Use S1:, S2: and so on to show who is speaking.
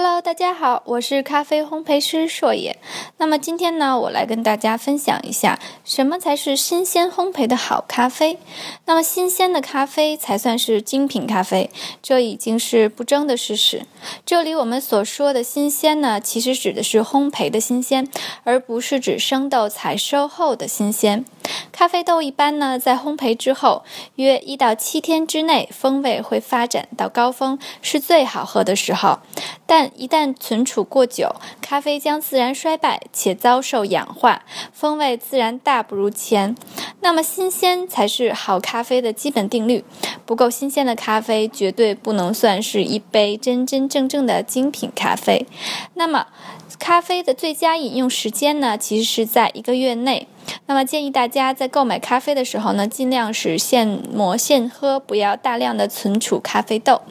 S1: Hello，大家好，我是咖啡烘焙师硕野。那么今天呢，我来跟大家分享一下什么才是新鲜烘焙的好咖啡。那么新鲜的咖啡才算是精品咖啡，这已经是不争的事实。这里我们所说的新鲜呢，其实指的是烘焙的新鲜，而不是指生豆采收后的新鲜。咖啡豆一般呢，在烘焙之后约一到七天之内，风味会发展到高峰，是最好喝的时候。但一旦存储过久，咖啡将自然衰败且遭受氧化，风味自然大不如前。那么新鲜才是好咖啡的基本定律，不够新鲜的咖啡绝对不能算是一杯真真正正的精品咖啡。那么，咖啡的最佳饮用时间呢？其实是在一个月内。那么建议大家在购买咖啡的时候呢，尽量是现磨现喝，不要大量的存储咖啡豆。